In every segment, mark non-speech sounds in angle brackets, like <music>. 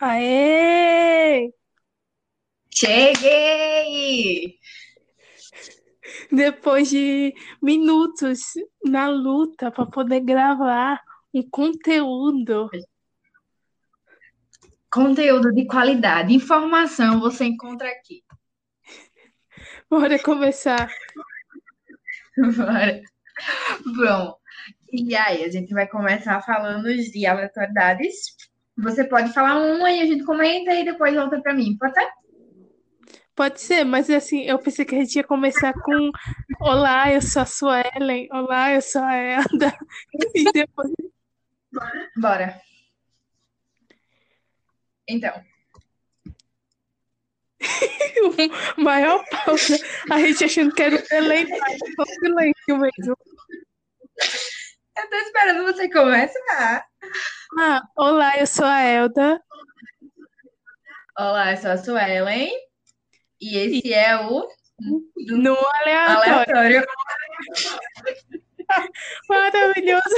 Aê! Cheguei! Depois de minutos na luta para poder gravar um conteúdo. Conteúdo de qualidade, informação você encontra aqui. Bora começar. Bora. Bom, e aí, a gente vai começar falando de aleatoriedades. Você pode falar uma e a gente comenta e depois volta para mim, pode ser? Pode ser, mas assim, eu pensei que a gente ia começar com Olá, eu sou a sua Ellen. Olá, eu sou a Elda. <laughs> E depois. Bora. Então, <laughs> o maior pausa, a gente achando que era o delay, mas foi o silêncio mesmo. Eu tô esperando você começar. Ah, olá, eu sou a Elda. Olá, eu sou a Suelen. E esse é o No aleatório. aleatório. Maravilhoso.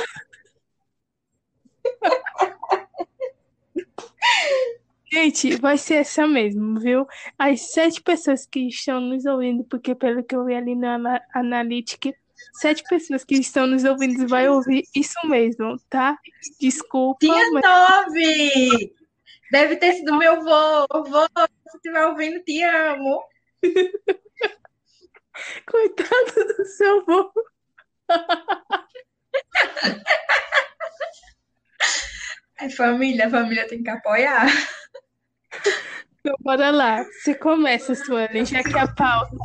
Gente, vai ser essa mesmo, viu? As sete pessoas que estão nos ouvindo, porque pelo que eu vi ali na ana- Analytics, sete pessoas que estão nos ouvindo vai ouvir isso mesmo, tá? Desculpa, Tinha mas nove! Deve ter sido meu vô. Vô, se estiver ouvindo, te amo. <laughs> coitado do seu vô. É família, a família tem que apoiar. Então, bora lá. Você começa, Suelen, já que a pauta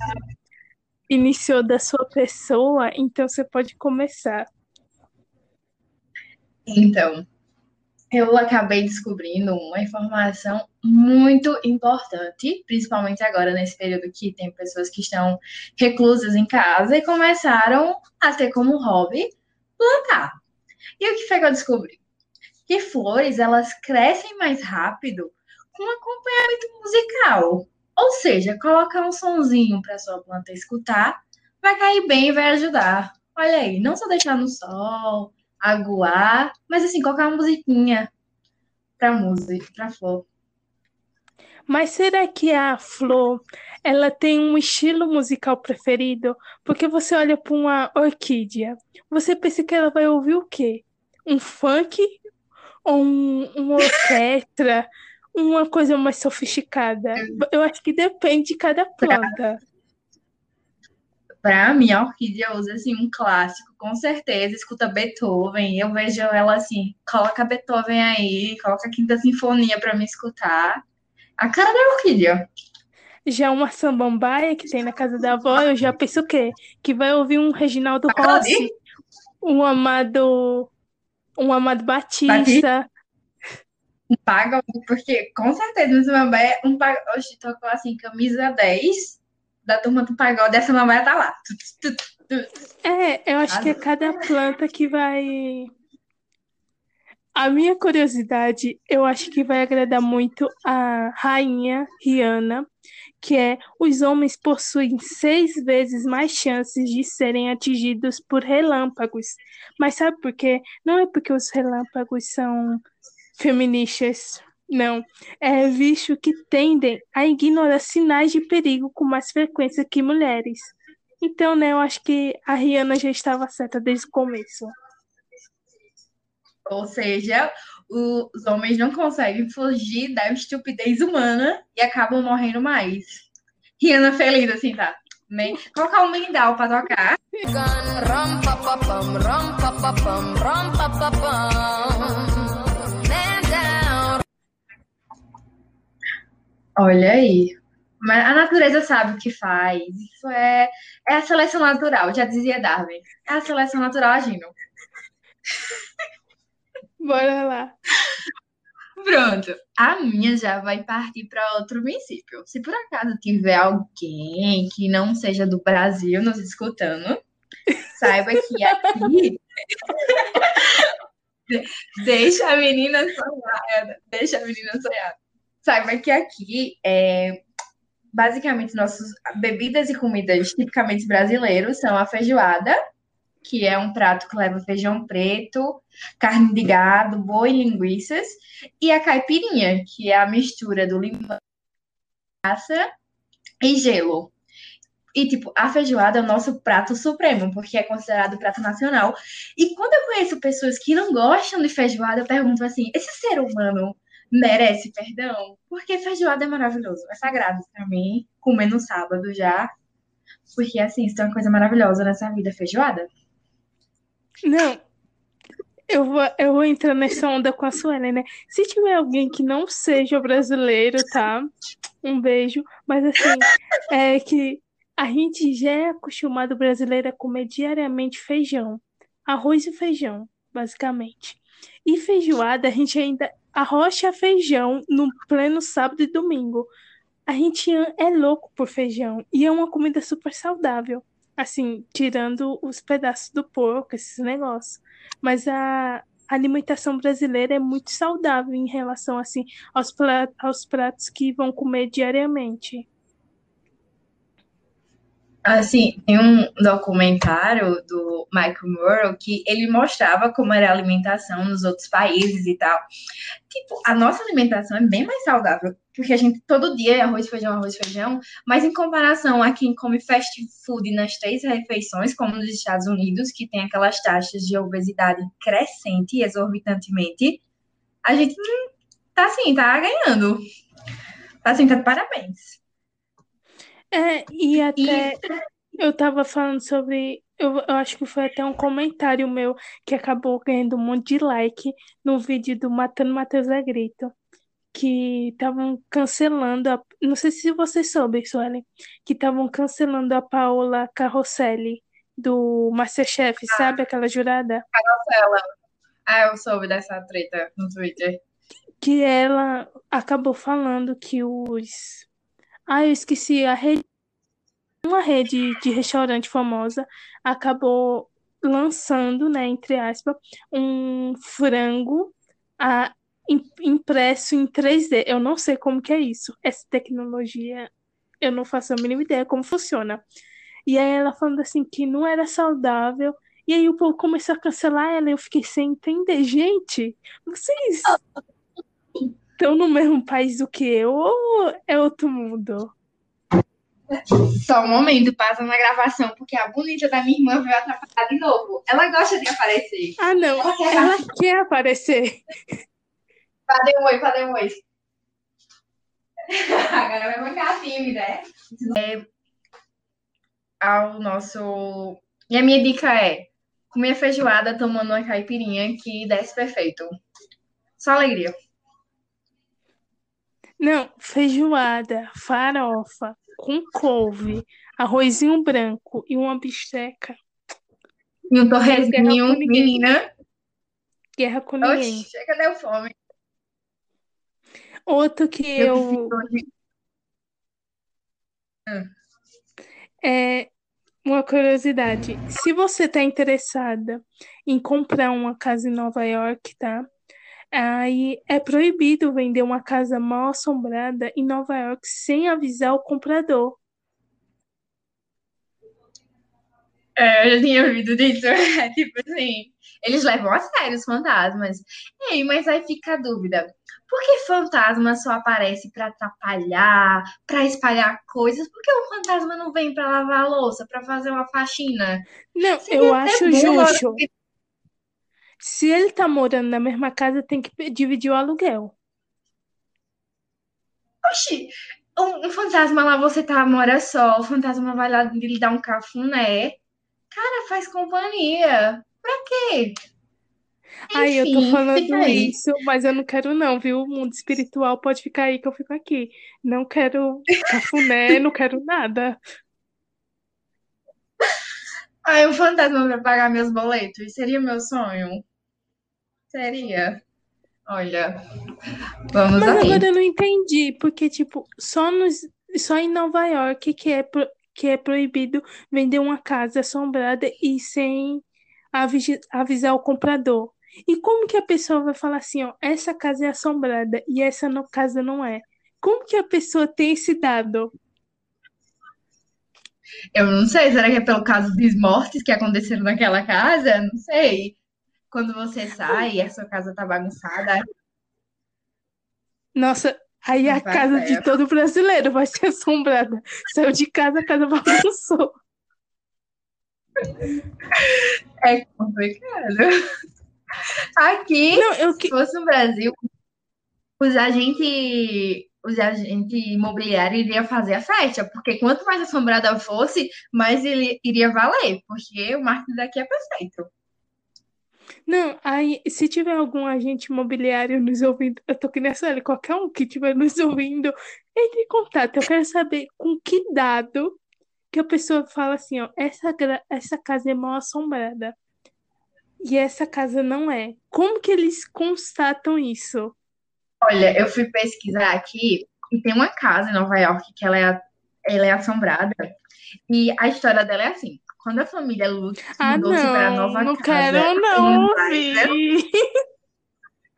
iniciou da sua pessoa, então você pode começar. Então, eu acabei descobrindo uma informação muito importante, principalmente agora nesse período que tem pessoas que estão reclusas em casa e começaram a ter como hobby plantar. E o que foi que eu descobri? Que flores, elas crescem mais rápido com acompanhamento musical. Ou seja, colocar um sonzinho para sua planta escutar, vai cair bem e vai ajudar. Olha aí, não só deixar no sol, aguar, mas assim, colocar uma musiquinha pra música, pra flor. Mas será que a Flor, ela tem um estilo musical preferido? Porque você olha para uma orquídea, você pensa que ela vai ouvir o quê? Um funk ou um, uma orquestra? Uma coisa mais sofisticada? Eu acho que depende de cada planta. Pra mim, a orquídea usa assim um clássico, com certeza, escuta Beethoven. Eu vejo ela assim, coloca Beethoven aí, coloca a Quinta Sinfonia pra me escutar. A cara da orquídea. Já uma samambaia que tem na casa da avó, eu já penso o quê? Que vai ouvir um Reginaldo? Rossi, um Amado, um Amado Batista. Paga, porque com certeza no Samambaia, um pagode. Hoje tocou assim, camisa 10 da turma do pagode, essa Samambaia tá lá. É, eu acho que é cada planta que vai. A minha curiosidade, eu acho que vai agradar muito a rainha Rihanna, que é os homens possuem seis vezes mais chances de serem atingidos por relâmpagos. Mas sabe por quê? Não é porque os relâmpagos são feministas, não. É visto que tendem a ignorar sinais de perigo com mais frequência que mulheres. Então, né, eu acho que a Rihanna já estava certa desde o começo. Ou seja, os homens não conseguem fugir da estupidez humana e acabam morrendo mais. Rihanna feliz, assim, tá? Nem... Colocar um mendal pra tocar. Olha aí. Mas a natureza sabe o que faz. Isso é, é a seleção natural, já dizia Darwin. É a seleção natural agindo. <laughs> Bora lá. Pronto. A minha já vai partir para outro município. Se por acaso tiver alguém que não seja do Brasil nos escutando, <laughs> saiba que aqui. <laughs> De- Deixa a menina sonhar. Deixa a menina sonhar. Saiba que aqui é. Basicamente, nossas bebidas e comidas tipicamente brasileiros são a feijoada, que é um prato que leva feijão preto, carne de gado, boi linguiças, e a caipirinha, que é a mistura do limão, massa e gelo. E, tipo, a feijoada é o nosso prato supremo, porque é considerado prato nacional. E quando eu conheço pessoas que não gostam de feijoada, eu pergunto assim: esse ser humano merece perdão? Porque feijoada é maravilhoso, é sagrado para mim, comer no sábado já. Porque, assim, isso é uma coisa maravilhosa nessa vida, feijoada. Não, eu vou, eu vou entrar nessa onda com a Suelen, né? Se tiver alguém que não seja brasileiro, tá? Um beijo. Mas assim, é que a gente já é acostumado brasileiro a comer diariamente feijão. Arroz e feijão, basicamente. E feijoada, a gente ainda arrocha feijão no pleno sábado e domingo. A gente é louco por feijão. E é uma comida super saudável. Assim, tirando os pedaços do porco, esses negócios. Mas a alimentação brasileira é muito saudável em relação, assim, aos, pra- aos pratos que vão comer diariamente. Assim, tem um documentário do Michael Moore que ele mostrava como era a alimentação nos outros países e tal. Tipo, a nossa alimentação é bem mais saudável, porque a gente todo dia é arroz, feijão, arroz, feijão, mas em comparação a quem come fast food nas três refeições, como nos Estados Unidos, que tem aquelas taxas de obesidade crescente exorbitantemente, a gente hum, tá assim, tá ganhando. Tá assim, tá de parabéns. É, e até eu tava falando sobre. Eu, eu acho que foi até um comentário meu que acabou ganhando um monte de like no vídeo do Matando Matheus a Grito. Que estavam cancelando. A, não sei se você soube, Suelen. Que estavam cancelando a Paola Carrosselli do Masterchef, sabe? Aquela jurada. Ah, eu soube dessa treta no Twitter. Que ela acabou falando que os. Ah, eu esqueci a rede. Uma rede de restaurante famosa acabou lançando, né, entre aspas, um frango a, im- impresso em 3D. Eu não sei como que é isso. Essa tecnologia, eu não faço a mínima ideia como funciona. E aí ela falando assim que não era saudável. E aí o povo começou a cancelar ela e eu fiquei sem entender. Gente, vocês estão no mesmo país do que eu ou é outro mundo? Só um momento, passa na gravação, porque a bonita da minha irmã veio atrapalhar de novo. Ela gosta de aparecer. Ah, não. Ela quer Ela <laughs> quer aparecer. Cadê um oi, cadê um oi? <laughs> Agora vai mancar tímida, é? é? Ao nosso... E a minha dica é comer feijoada tomando uma caipirinha que desce perfeito. Só alegria. Não, feijoada, farofa, com couve, arrozinho branco e uma bisteca. E um torresminho, menina. Guerra com ninguém. Oxe, chega, deu fome. Outro que Eu eu é uma curiosidade. Se você está interessada em comprar uma casa em Nova York, tá? Aí é proibido vender uma casa mal assombrada em Nova York sem avisar o comprador. É, eu já tinha ouvido disso. É <laughs> tipo assim, eles levam a sério os fantasmas. Ei, mas aí fica a dúvida. Por que fantasma só aparece pra atrapalhar, pra espalhar coisas? Por que o fantasma não vem pra lavar a louça, pra fazer uma faxina? Não, Seria eu acho justo. Se ele tá morando na mesma casa, tem que dividir o aluguel. Oxi, um, um fantasma lá, você tá, mora só, o fantasma vai lá lhe dar um cafuné. Cara, faz companhia. Pra quê? Aí eu tô falando isso, mas eu não quero não, viu? O mundo espiritual pode ficar aí que eu fico aqui. Não quero cafuné, <laughs> não quero nada. Ai, um fantasma pra pagar meus boletos. Seria meu sonho? Seria. Olha, vamos Mas aí. agora eu não entendi, porque, tipo, só nos, só em Nova York que é, pro- que é proibido vender uma casa assombrada e sem avigi- avisar o comprador. E como que a pessoa vai falar assim, ó, essa casa é assombrada e essa no, casa não é? Como que a pessoa tem esse dado? Eu não sei, será que é pelo caso dos mortes que aconteceram naquela casa? Não sei. Quando você sai e a sua casa tá bagunçada, Nossa, aí a vai casa de todo brasileiro vai ser assombrada. Saiu de casa, a casa bagunçou. é complicado. Aqui, Não, eu se fosse no Brasil, os agentes, os agentes imobiliários iriam fazer a festa, porque quanto mais assombrada fosse, mais ele iria valer, porque o marketing daqui é perfeito. Não, aí, se tiver algum agente imobiliário nos ouvindo, eu tô que nessa hora, qualquer um que estiver nos ouvindo, entre em contato. Eu quero saber com que dado que a pessoa fala assim, ó, essa, essa casa é mal assombrada e essa casa não é. Como que eles constatam isso? Olha, eu fui pesquisar aqui e tem uma casa em Nova York que ela é, ela é assombrada. E a história dela é assim: quando a família Lutz Ah, mudou-se para a não, nova não casa quero não em Leicester, ouvir.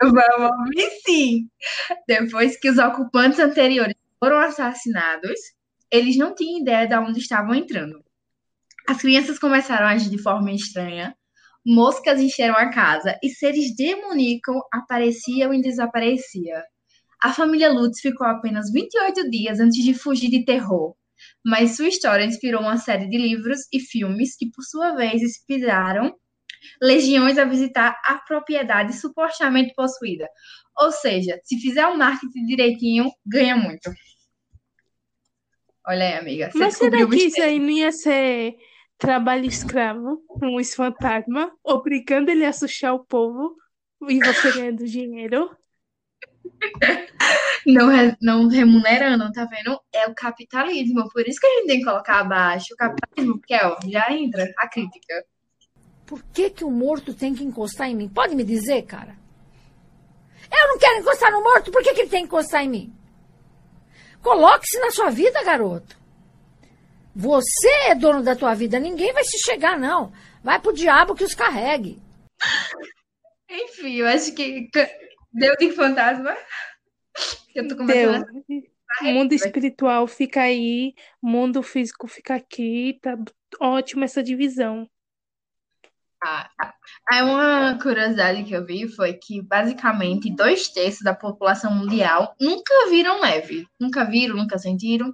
vamos ouvir sim. Depois que os ocupantes anteriores foram assassinados, eles não tinham ideia de onde estavam entrando. As crianças começaram a agir de forma estranha, moscas encheram a casa e seres demoníacos apareciam e desapareciam. A família Lutz ficou apenas 28 dias antes de fugir de terror, mas sua história inspirou uma série de livros e filmes que, por sua vez, inspiraram legiões a visitar a propriedade supostamente possuída. Ou seja, se fizer o marketing direitinho, ganha muito. Olha aí, amiga, você Mas será que isso aí não ia ser trabalho escravo, um fantasma, obrigando ele a assustar o povo e você ganhando dinheiro? Não, re- não remunerando, tá vendo? É o capitalismo. Por isso que a gente tem que colocar abaixo o capitalismo, porque ó, já entra a crítica. Por que, que o morto tem que encostar em mim? Pode me dizer, cara? Eu não quero encostar no morto, por que, que ele tem que encostar em mim? Coloque-se na sua vida, garoto. Você é dono da tua vida, ninguém vai se chegar, não. Vai pro diabo que os carregue. Enfim, eu acho que c- deu de fantasma. Eu tô começando a O mundo espiritual fica aí, o mundo físico fica aqui, tá ótima essa divisão. Aí uma curiosidade que eu vi foi que basicamente dois terços da população mundial nunca viram neve. Nunca viram, nunca sentiram.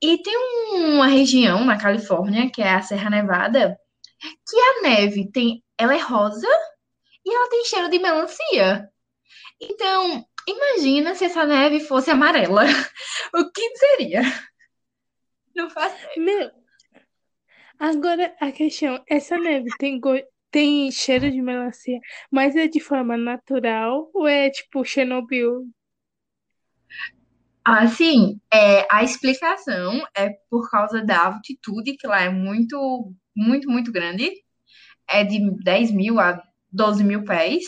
E tem uma região na Califórnia, que é a Serra Nevada, que a neve tem, ela é rosa e ela tem cheiro de melancia. Então, imagina se essa neve fosse amarela. <laughs> O que seria? Não faz Meu, agora a questão, essa neve tem, go- tem cheiro de melancia, mas é de forma natural ou é tipo Chernobyl? Assim, é, a explicação é por causa da altitude, que lá é muito, muito, muito grande. É de 10 mil a 12 mil pés.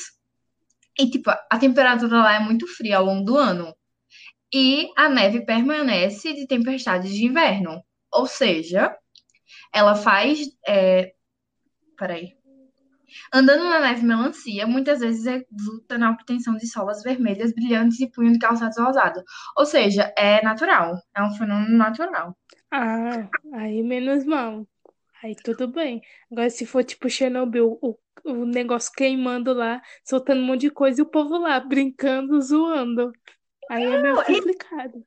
E, tipo, a temperatura lá é muito fria ao longo do ano. E a neve permanece de tempestades de inverno. Ou seja, ela faz. É... Peraí. Andando na neve melancia, muitas vezes resulta na obtenção de solas vermelhas brilhantes e punho de calçados rosados. Ou seja, é natural. É um fenômeno natural. Ah, aí menos mal. Aí tudo bem. Agora, se for tipo Chernobyl, o, o negócio queimando lá, soltando um monte de coisa e o povo lá brincando, zoando. Aí é meio complicado.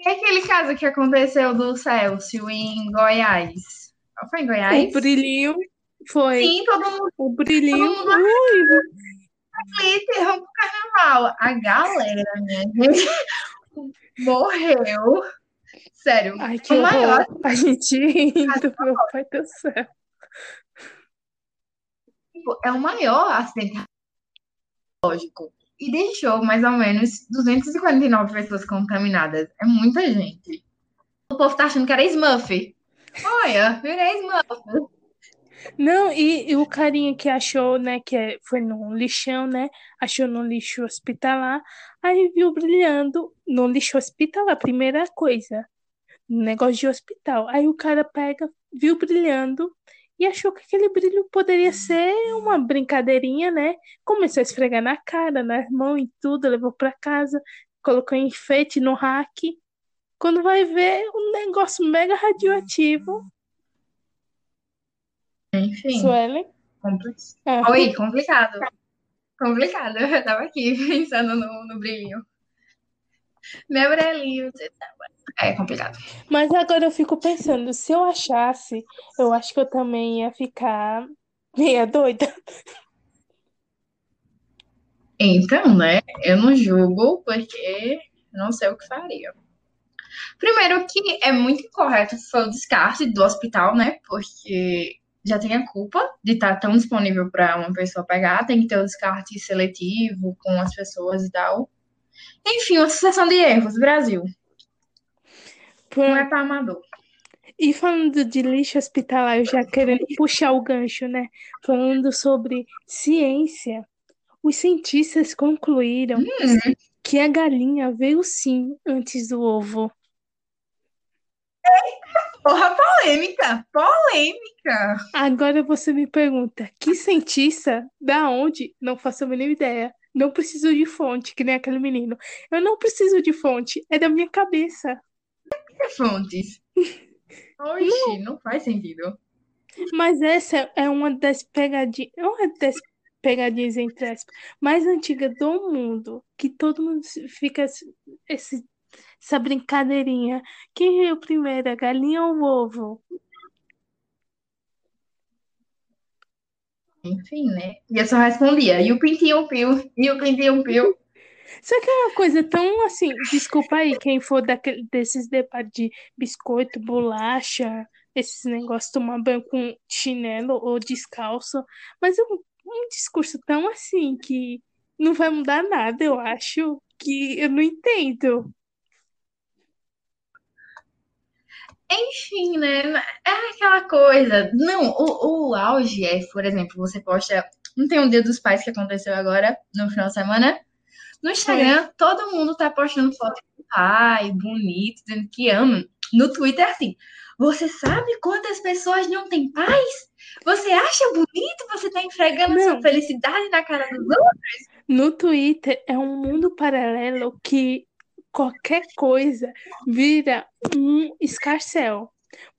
E aquele caso que aconteceu do Celso em Goiás? Foi em Goiás? O brilhinho foi. Sim, todo mundo O brilhinho. Todo mundo Ui, ali interrompe o carnaval. A galera, minha gente, morreu. Sério, ai, que o maior. <laughs> A gente rindo, meu pai do céu. Tipo, é o maior acidente lógico. E deixou mais ou menos 249 pessoas contaminadas. É muita gente. O povo tá achando que era Smurf. Olha, virei Smurf. Não, e, e o carinha que achou, né, que é- foi num lixão, né, achou no lixo hospitalar, aí viu brilhando no lixo hospitalar, primeira coisa, negócio de hospital. Aí o cara pega, viu brilhando e achou que aquele brilho poderia ser uma brincadeirinha, né? Começou a esfregar na cara, nas mãos e tudo, levou pra casa, colocou enfeite no rack. Quando vai ver um negócio mega radioativo. Enfim, Suelen? compli- Ah, Oi, complicado. Complicado. Eu tava aqui <laughs> pensando no, no brilhinho. Meu brilhinho. você tá- É complicado. Mas agora eu fico pensando, se eu achasse, eu acho que eu também ia ficar meia doida. Então, né? Eu não julgo porque não sei o que faria. Primeiro que é muito incorreto foi o descarte do hospital, né? Porque já tem a culpa de estar tão disponível para uma pessoa pegar, tem que ter o descarte seletivo com as pessoas e tal. Enfim, uma sucessão de erros, Brasil. Não é para amador. E falando de lixo hospitalar, eu já querendo puxar o gancho, né? Falando sobre ciência, os cientistas concluíram que a galinha veio sim antes do ovo. Porra, polêmica! Polêmica! Agora você me pergunta, que cientista? Da onde? Não faço a mínima ideia. Não preciso de fonte, que nem aquele menino. Eu não preciso de fonte, é da minha cabeça. Fontes. <laughs> Oxi, não faz sentido. Mas essa é uma das pegadinhas, uma das pegadinhas entre aspas, mais antigas do mundo, que todo mundo fica esse, essa brincadeirinha. Quem veio primeiro, a galinha ou o ovo? Enfim, né? E eu só respondia, e o pintinho piu, e o pintinho piu. Só que é uma coisa tão assim, desculpa aí quem for daquele, desses debates de biscoito, bolacha, esses negócios, tomar banho com chinelo ou descalço, mas é um, um discurso tão assim que não vai mudar nada, eu acho, que eu não entendo. Enfim, né? É aquela coisa. Não, o, o auge é, por exemplo, você posta. Não tem um dia dos pais que aconteceu agora, no final de semana? No Instagram, todo mundo tá postando foto do pai, bonito, dizendo que ama. No Twitter, assim, você sabe quantas pessoas não têm pais? Você acha bonito você tá enfregando Não. sua felicidade na cara dos outros? No Twitter é um mundo paralelo que qualquer coisa vira um escarcel.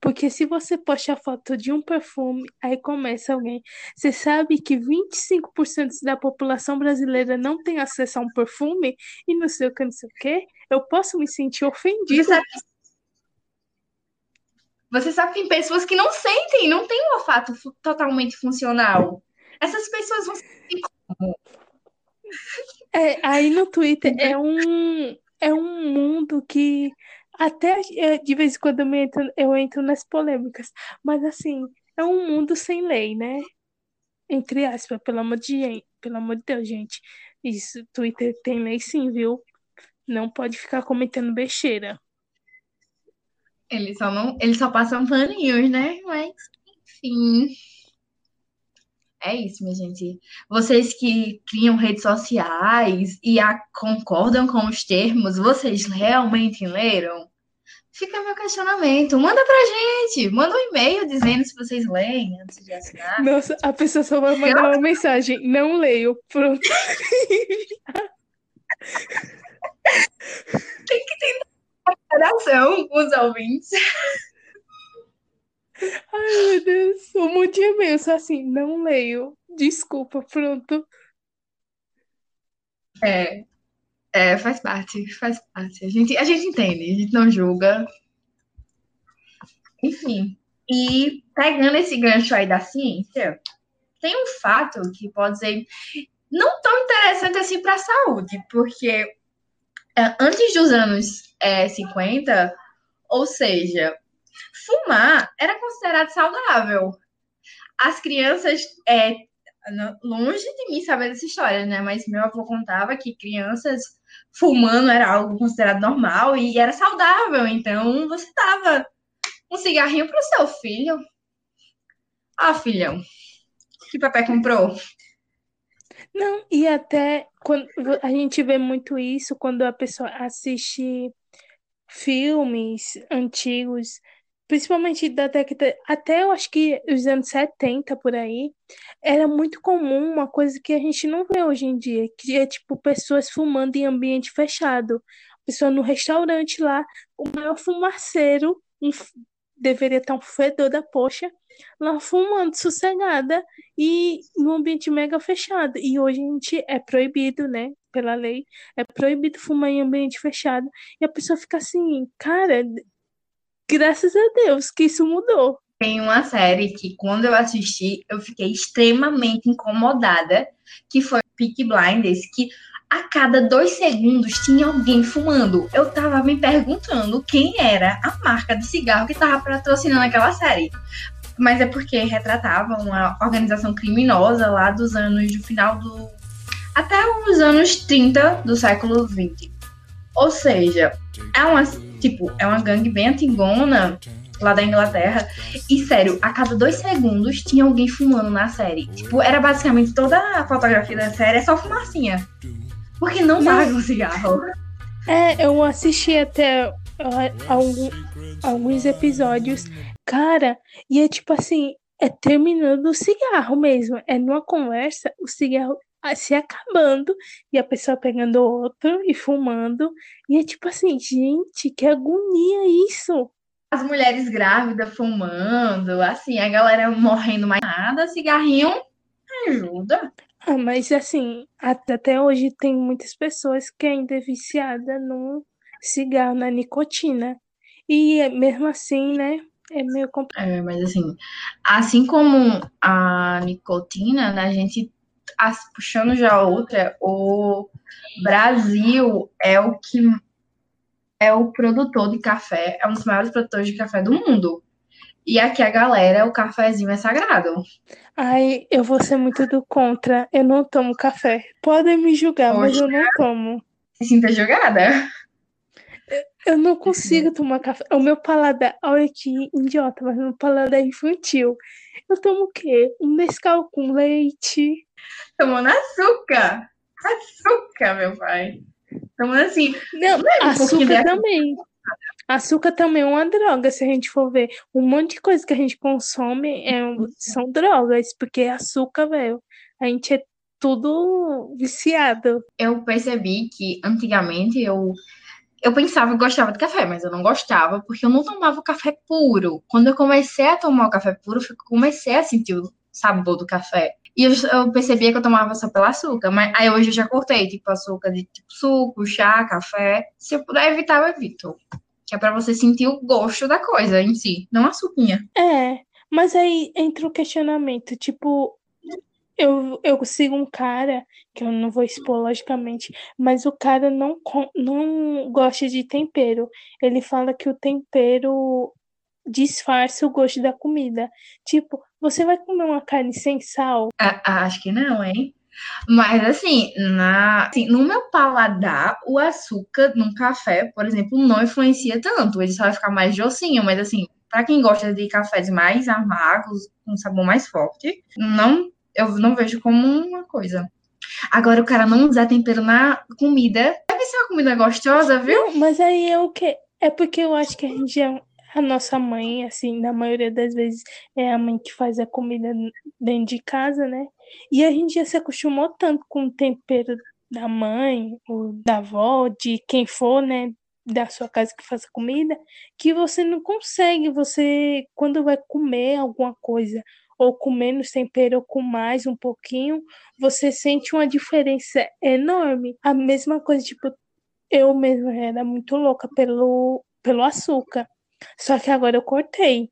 Porque se você posta a foto de um perfume, aí começa alguém. Você sabe que 25% da população brasileira não tem acesso a um perfume e não sei o que, não sei o que. Eu posso me sentir Você ofendida. sabe, você sabe que tem pessoas que não sentem, não tem um olfato totalmente funcional. Essas pessoas vão É, aí no Twitter é um, é um mundo que até é, de vez em quando eu entro, eu entro nas polêmicas, mas assim, é um mundo sem lei, né? Entre aspas, pelo amor de, pelo amor de Deus, gente. Isso, Twitter tem lei sim, viu? Não pode ficar comentando besteira. Eles só não, eles só passam paninhos, né? Mas, enfim. É isso, minha gente. Vocês que criam redes sociais e concordam com os termos, vocês realmente leram? Fica meu questionamento. Manda pra gente. Manda um e-mail dizendo se vocês leem antes de assinar. Nossa, a pessoa só vai mandar uma <laughs> mensagem. Não leio. Pronto. Coração, os ouvintes. Ai, meu Deus. Um monte de e-mail, só assim, não leio. Desculpa, pronto. É, é, faz parte, faz parte. A gente, a gente entende, a gente não julga. Enfim, e pegando esse gancho aí da ciência, tem um fato que pode ser não tão interessante assim para a saúde, porque é, antes dos anos é, 50, ou seja, fumar era considerado saudável. As crianças, é, longe de mim saber dessa história, né? Mas meu avô contava que crianças fumando era algo considerado normal e era saudável. Então você dava um cigarrinho pro seu filho. Ah, filhão, que papai comprou? Não, e até quando a gente vê muito isso quando a pessoa assiste filmes antigos, principalmente da década, até eu acho que os anos 70 por aí, era muito comum uma coisa que a gente não vê hoje em dia, que é tipo pessoas fumando em ambiente fechado. pessoa no restaurante lá, o maior fumaceiro, um deveria estar um fedor da poxa, lá fumando sossegada e num ambiente mega fechado. E hoje a gente é proibido, né, pela lei, é proibido fumar em ambiente fechado. E a pessoa fica assim, cara, graças a Deus que isso mudou. Tem uma série que, quando eu assisti, eu fiquei extremamente incomodada, que foi Peaky Blinders, que a cada dois segundos tinha alguém fumando. Eu tava me perguntando quem era a marca de cigarro que tava patrocinando aquela série. Mas é porque retratava uma organização criminosa lá dos anos, do final do... até os anos 30 do século 20. Ou seja, é uma, tipo, é uma gangue bem antigona lá da Inglaterra. E sério, a cada dois segundos tinha alguém fumando na série. Tipo, era basicamente toda a fotografia da série é só fumacinha. Porque não larga o cigarro. É, eu assisti até ah, algum- alguns episódios, cara, e é tipo assim, é terminando o cigarro mesmo. É numa conversa, o cigarro se acabando e a pessoa pegando outro e fumando. E é tipo assim, gente, que agonia isso. As mulheres grávidas fumando, assim, a galera morrendo mais nada, cigarrinho ajuda. Ah, mas assim, at- até hoje tem muitas pessoas que ainda é viciada no cigarro, na nicotina. E é- mesmo assim, né, é meio complicado. É, mas assim, assim como a nicotina, né, a gente, puxando já outra, o Brasil é o que é o produtor de café, é um dos maiores produtores de café do mundo. E aqui a galera, o cafezinho é sagrado. Ai, eu vou ser muito do contra. Eu não tomo café. Podem me julgar, mas eu não tomo. Se sinta jogada. Eu não consigo tomar café. O meu paladar, olha que idiota, mas meu paladar é infantil. Eu tomo o quê? Um Nescau com leite. Tomando açúcar. Açúcar, meu pai. Tomando assim. Não, de açúcar açúcar. também. Açúcar também é uma droga, se a gente for ver. Um monte de coisa que a gente consome é, são drogas, porque açúcar, velho, a gente é tudo viciado. Eu percebi que antigamente eu eu pensava que gostava de café, mas eu não gostava porque eu não tomava café puro. Quando eu comecei a tomar o café puro, eu comecei a sentir o sabor do café. E eu, eu percebia que eu tomava só pelo açúcar, mas aí hoje eu já cortei, tipo, açúcar de tipo suco, chá, café. Se eu puder evitar, eu evito. Que é pra você sentir o gosto da coisa em si, não a açuquinha. É, mas aí entra o questionamento, tipo, eu, eu sigo um cara, que eu não vou expor logicamente, mas o cara não, não gosta de tempero. Ele fala que o tempero disfarça o gosto da comida. Tipo, você vai comer uma carne sem sal? Acho que não, hein? Mas assim, na, assim, no meu paladar, o açúcar num café, por exemplo, não influencia tanto. Ele só vai ficar mais docinho, mas assim, pra quem gosta de cafés mais amargos, com sabor mais forte, não, eu não vejo como uma coisa. Agora, o cara não usar tempero na comida, deve ser uma comida gostosa, viu? Não, mas aí é o quê? É porque eu acho que a gente é a nossa mãe, assim, na maioria das vezes é a mãe que faz a comida dentro de casa, né? E a gente já se acostumou tanto com o tempero da mãe, ou da avó, de quem for, né? Da sua casa que faça comida, que você não consegue, você, quando vai comer alguma coisa, ou com menos tempero, ou com mais um pouquinho, você sente uma diferença enorme. A mesma coisa, tipo, eu mesma era muito louca pelo, pelo açúcar. Só que agora eu cortei.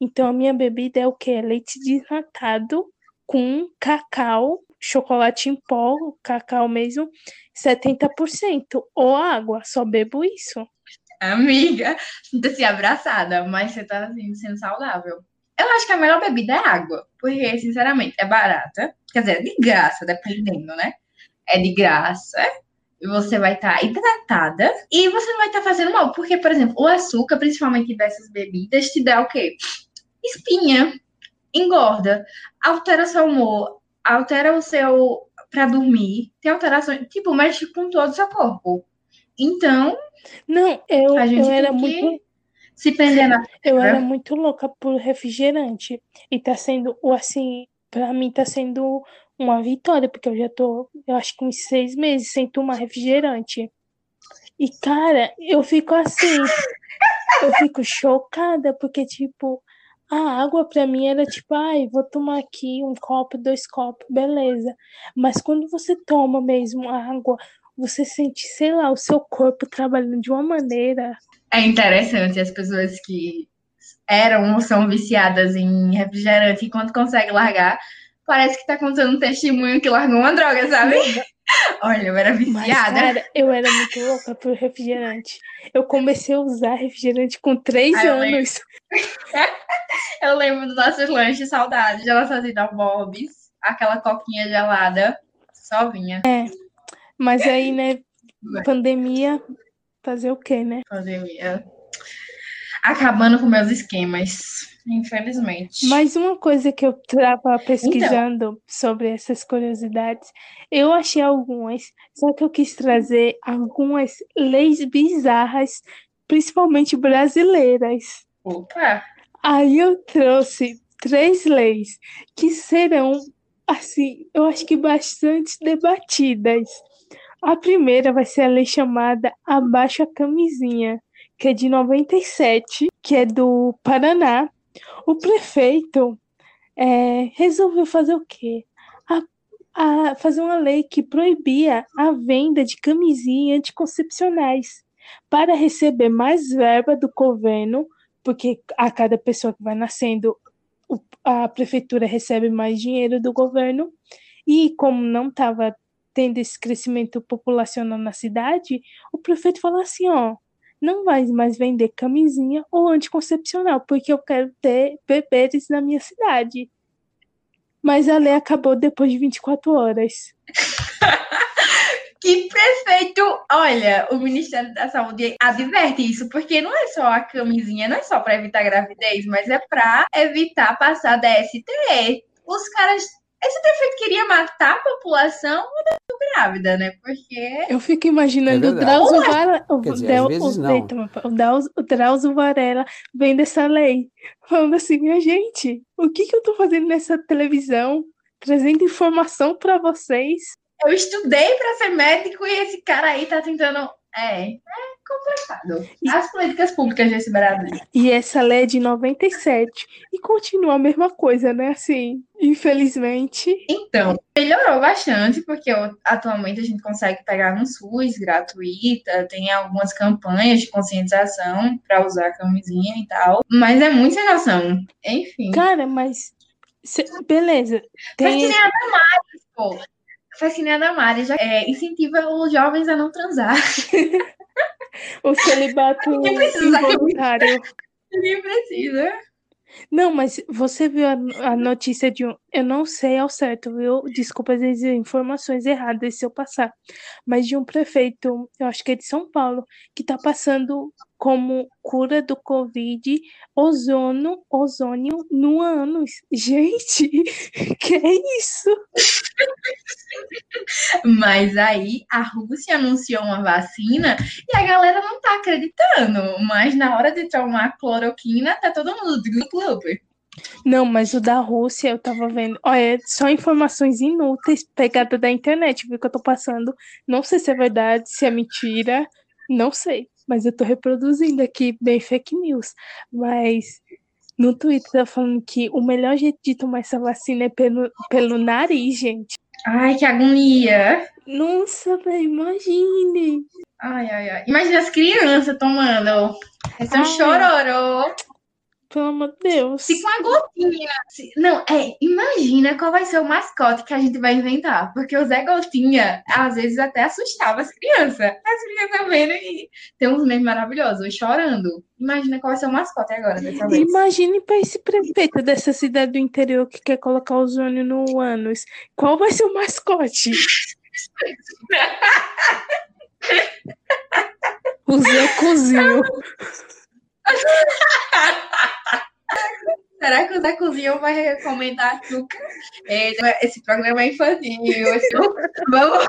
Então a minha bebida é o quê? Leite desnatado com cacau, chocolate em pó, cacau mesmo, 70%. Ou água, só bebo isso. Amiga, sinta-se abraçada, mas você tá assim, sendo saudável. Eu acho que a melhor bebida é água, porque, sinceramente, é barata. Quer dizer, é de graça, dependendo, né? É de graça. E você vai estar hidratada e você não vai estar fazendo mal. Porque, por exemplo, o açúcar, principalmente dessas bebidas, te dá o quê? Espinha, engorda, altera seu humor, altera o seu. pra dormir, tem alterações. Tipo, mexe com todo o seu corpo. Então, Não, eu, a gente eu era tem muito que se prender na. Eu É? era muito louca por refrigerante. E tá sendo, o assim, pra mim tá sendo uma vitória, porque eu já tô, eu acho que uns seis meses sem tomar refrigerante. E, cara, eu fico assim, eu fico chocada, porque, tipo, a água pra mim era tipo, ai, vou tomar aqui um copo, dois copos, beleza. Mas quando você toma mesmo a água, você sente, sei lá, o seu corpo trabalhando de uma maneira. É interessante as pessoas que eram ou são viciadas em refrigerante e quando consegue largar, parece que tá contando um testemunho que largou uma droga, sabe? Olha, eu era Mas, viciada. cara, eu era muito louca por refrigerante. Eu comecei a usar refrigerante com três eu lembro. anos. <laughs> Eu lembro dos nossos lanches saudades de fazia da Bob's, aquela coquinha gelada, só vinha. Mas aí, né, pandemia, fazer o quê, né? Pandemia. Acabando com meus esquemas, infelizmente. Mas uma coisa que eu estava Então. pesquisando sobre essas curiosidades, eu achei algumas, só que eu quis trazer algumas leis bizarras, principalmente brasileiras. Opa! Aí eu trouxe três leis que serão, assim, eu acho que bastante debatidas. A primeira vai ser a lei chamada Abaixa a Camisinha, que é de 97, que é do Paraná. O prefeito é, resolveu fazer o quê? A, a- fazer uma lei que proibia a venda de camisinhas anticoncepcionais para receber mais verba do governo porque a cada pessoa que vai nascendo, a prefeitura recebe mais dinheiro do governo, e como não estava tendo esse crescimento populacional na cidade, o prefeito falou assim, ó, não vai mais vender camisinha ou anticoncepcional, porque eu quero ter bebês na minha cidade. Mas a lei acabou depois de 24 horas. <laughs> Que prefeito! Olha, o Ministério da Saúde adverte isso, porque não é só a camisinha, não é só para evitar gravidez, mas é para evitar passar DST. Os caras. Esse prefeito queria matar a população grávida, né? Porque. Eu fico imaginando É o. Drauzio Varela, o, dizer, Del- vezes o- Drauzio- o Drauzio Varela vendo essa lei, falando assim, minha gente, o que que eu tô fazendo nessa televisão? Trazendo informação pra vocês. Eu estudei para ser médico e esse cara aí tá tentando. É, é complicado. As políticas públicas desse Brasil. E essa lei é de 97 e continua a mesma coisa, né? Assim, infelizmente. Então, melhorou bastante, porque atualmente a gente consegue pegar no SUS gratuita, tem algumas campanhas de conscientização para usar camisinha e tal, mas é muito sem noção. Enfim. Cara, mas cê- beleza. Faz que Tem, nem a Damares, pô. Faz que nem a Damares, já é, incentiva os jovens a não transar. <laughs> o celibato Nem usar involuntário. Ninguém precisa. Não, mas você viu a, a notícia de um. Eu não sei ao certo, viu? Desculpa as informações erradas se eu passar. Mas de um prefeito, eu acho que é de São Paulo, que está passando como cura do Covid ozônio, ozônio no ânus. <laughs> Gente, que é isso? Mas aí a Rússia anunciou uma vacina e a galera não tá acreditando. Mas na hora de tomar cloroquina, tá todo mundo do clube. Não, mas o da Rússia eu tava vendo. Olha, só informações inúteis pegada da internet, viu, que eu tô passando. Não sei se é verdade, se é mentira, não sei. Mas eu tô reproduzindo aqui bem fake news. Mas no Twitter tá falando que o melhor jeito de tomar essa vacina é pelo, pelo nariz, gente. Ai, que agonia. Nossa, velho, imagine. Ai, ai, ai. Imagina as crianças tomando. Esse é um chororô. Pelo amor de Deus. Se com a gotinha. se- Não, é. Imagina qual vai ser o mascote que a gente vai inventar. Porque o Zé Gotinha, às vezes, até assustava as crianças. As crianças vendo e tem uns memes maravilhosos, chorando. Imagina qual vai ser o mascote agora dessa vez. Imagine para esse prefeito dessa cidade do interior que quer colocar ozônio no ânus. Qual vai ser o mascote? <laughs> O Zé Cozinho. Será que o Zé Cozinho vai recomendar açúcar? Esse, esse programa é infantil. Vamos,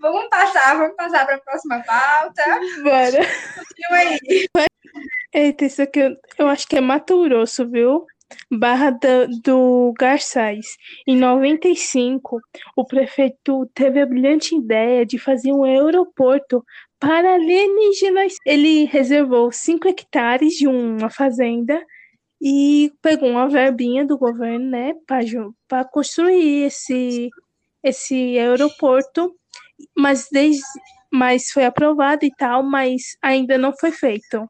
vamos passar, vamos passar para a próxima pauta. Bora. Continua aí. Eita, isso aqui eu, eu acho que é Mato Grosso, viu? Barra do, Garçais. Em 95, o prefeito teve a brilhante ideia de fazer um aeroporto para alienígenas. Ele reservou 5 hectares de uma fazenda e pegou uma verbinha do governo, né, para construir esse, esse aeroporto, mas, desde, mas foi aprovado e tal, mas ainda não foi feito.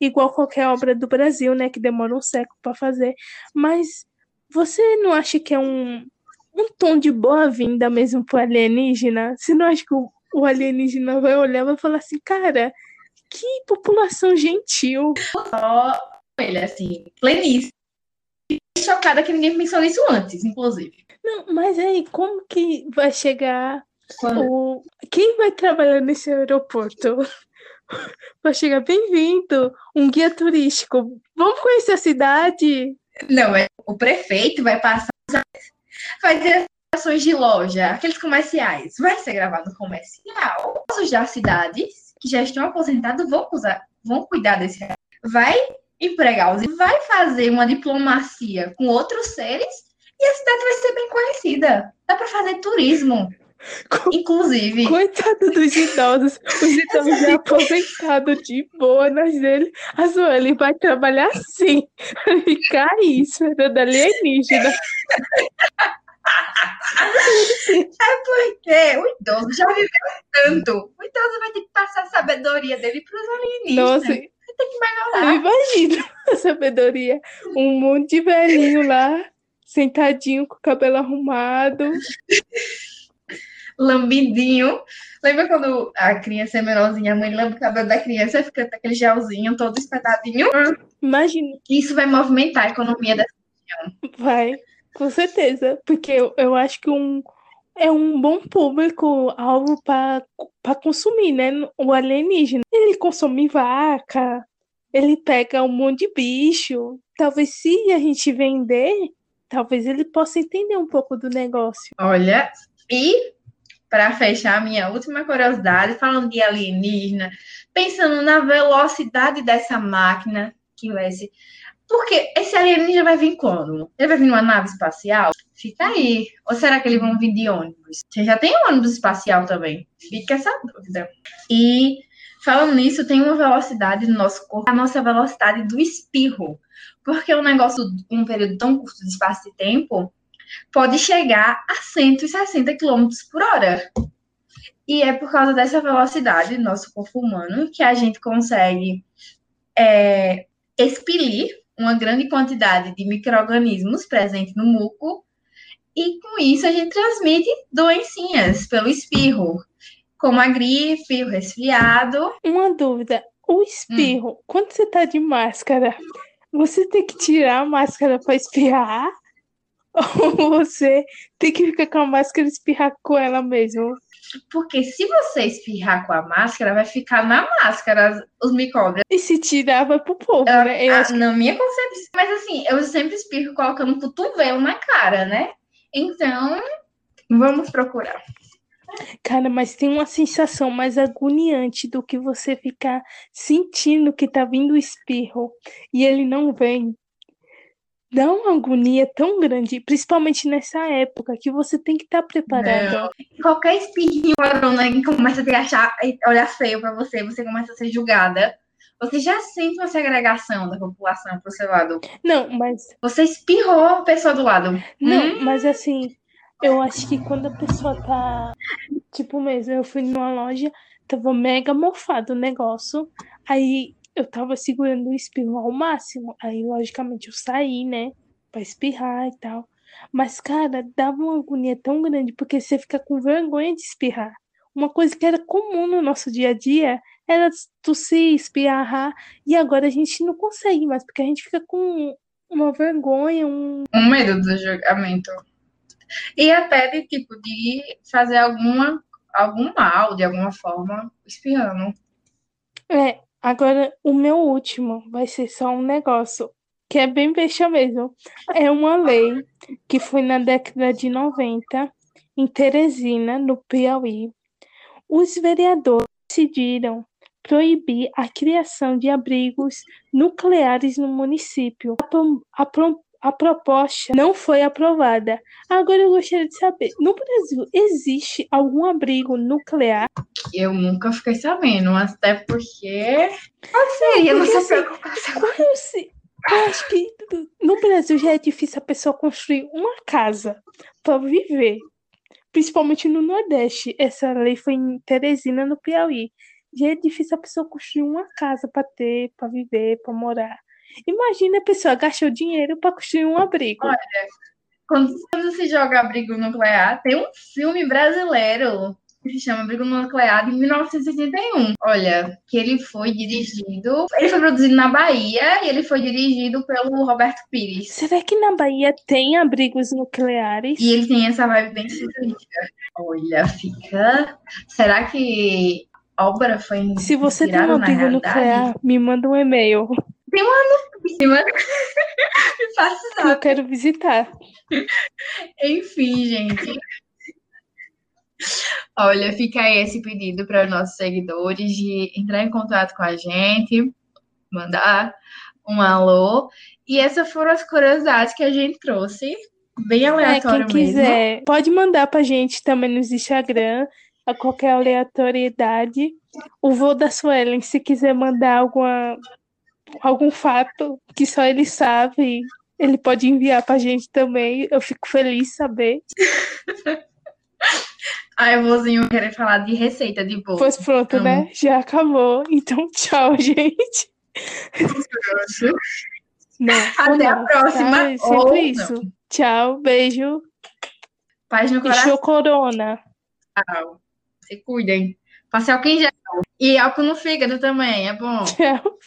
Igual qualquer obra do Brasil, né, que demora um século para fazer. Mas você não acha que é um, um tom de boa-vinda mesmo pro alienígena? Você não acha que o, o alienígena vai olhar e vai falar assim, cara, que população gentil. Só ele, assim, pleníssimo. Chocada que ninguém pensou nisso antes, inclusive. Não, mas aí, como que vai chegar o... Quem vai trabalhar nesse aeroporto? Vai chegar bem-vindo, um guia turístico. Vamos conhecer a cidade? Não, é o prefeito vai passar, vai ter ações de loja, aqueles comerciais. Vai ser gravado comercial. Os cidades que já estão aposentados vão usar, vão cuidar desse. Vai empregar os, vai fazer uma diplomacia com outros seres e a cidade vai ser bem conhecida. Dá para fazer turismo. Inclusive. Coitado dos idosos. Os idosos já aposentados de boa nas dele. A Zoeli vai trabalhar assim. Vai ficar isso, era da alienígena. É porque o idoso já viveu tanto. O idoso vai ter que passar a sabedoria dele para os alienígenas. Nossa, ter que melhorar. Imagina a sabedoria. Um monte de velhinho lá, sentadinho com o cabelo arrumado lambidinho. Lembra quando a criança é menorzinha, a mãe lamba o cabelo da criança e fica aquele gelzinho todo espetadinho? Imagina. Isso vai movimentar a economia dessa região. Vai, com certeza. Porque eu, eu acho que um, é um bom público alvo para consumir, né? O alienígena. Ele consome vaca, ele pega um monte de bicho. Talvez se a gente vender, talvez ele possa entender um pouco do negócio. Olha, e para fechar minha última curiosidade, falando de alienígena, pensando na velocidade dessa máquina que vai ser. Porque esse alienígena vai vir quando? Ele vai vir numa nave espacial? Fica aí. Ou será que eles vão vir de ônibus? Você já tem um ônibus espacial também. Fica essa dúvida. E falando nisso, tem uma velocidade no nosso corpo, a nossa velocidade do espirro. Porque o negócio, em um período tão curto de espaço de tempo, pode chegar a 160 km por hora. E é por causa dessa velocidade do nosso corpo humano que a gente consegue é, expelir uma grande quantidade de micro-organismos presentes no muco, e com isso a gente transmite doencinhas pelo espirro, como a gripe, o resfriado. Uma dúvida: o espirro, hum. quando você tá de máscara, você tem que tirar a máscara para espirrar? Ou <laughs> você tem que ficar com a máscara e espirrar com ela mesmo? Porque se você espirrar com a máscara, vai ficar na máscara os micróbios. E se tirar, vai pro povo, uh, né? Eu acho... Na minha concepção. Mas assim, eu sempre espirro colocando cotovelo na cara, né? Então, vamos procurar. Cara, mas tem uma sensação mais agoniante do que você ficar sentindo que tá vindo o espirro e ele não vem dá uma agonia tão grande, principalmente nessa época, que você tem que estar tá preparado. Qualquer espirrinho corona que começa a te achar, olhar feio para você, você começa a ser julgada. Você já sente uma segregação da população pro seu lado. Não, mas. Você espirrou a pessoa do lado. Não, hum? mas assim, eu acho que quando a pessoa tá. Tipo mesmo, eu fui numa loja, tava mega mofado o negócio. Aí eu tava segurando o espirro ao máximo. Aí, logicamente, eu saí, né? Pra espirrar e tal. Mas, cara, dava uma agonia tão grande porque você fica com vergonha de espirrar. Uma coisa que era comum no nosso dia a dia era tossir, espirrar. E agora a gente não consegue mais, porque a gente fica com uma vergonha, um. Um medo do julgamento. E até de tipo de fazer alguma, algum mal de alguma forma espirrando. É, Agora, o meu último vai ser só um negócio que é bem besta mesmo. É uma lei que foi na década de 90, em Teresina, no Piauí. Os vereadores decidiram proibir a criação de abrigos nucleares no município. A, pro- a pro- a proposta não foi aprovada. Agora eu gostaria de saber: no Brasil existe algum abrigo nuclear? Eu nunca fiquei sabendo, até porque. Qual seria a Porque, nossa assim, preocupação? Qual é o se- Eu acho que no Brasil já é difícil a pessoa construir uma casa para viver, principalmente no Nordeste. Essa lei foi em Teresina, no Piauí. Já é difícil a pessoa construir uma casa para ter, para viver, para morar. Imagina a pessoa gastou dinheiro para construir um abrigo. Quando, quando se joga abrigo nuclear, tem um filme brasileiro que se chama Abrigo Nuclear de 1981. Olha, que ele foi dirigido. Ele foi produzido na Bahia e ele foi dirigido pelo Roberto Pires. Será que na Bahia tem abrigos nucleares? E ele tem essa vibe bem futurística. Olha, fica. Será que obra foi Se você tem um abrigo nuclear, me manda um e-mail. <laughs> Me faça que Eu quero visitar. Enfim, gente. Olha, fica aí esse pedido para os nossos seguidores de entrar em contato com a gente, mandar um alô. E essas foram as curiosidades que a gente trouxe, bem É, quem aleatório mesmo. quiser, pode mandar pra gente também nos Instagram, a qualquer aleatoriedade. O vô da Suelen, se quiser mandar alguma, algum fato que só ele sabe, ele pode enviar pra gente também. Eu fico feliz de saber. <laughs> Aí o vozinho querer falar de receita de bolo. Pois pronto, Amo. né? Já acabou. Então, <laughs> tchau, gente. Não, <laughs> Até a não, próxima, tá? Sempre ou não. isso. Tchau, beijo Paz no e coração. show corona. Se cuidem. Passe álcool em gel. E álcool no fígado também, é bom. Tchau.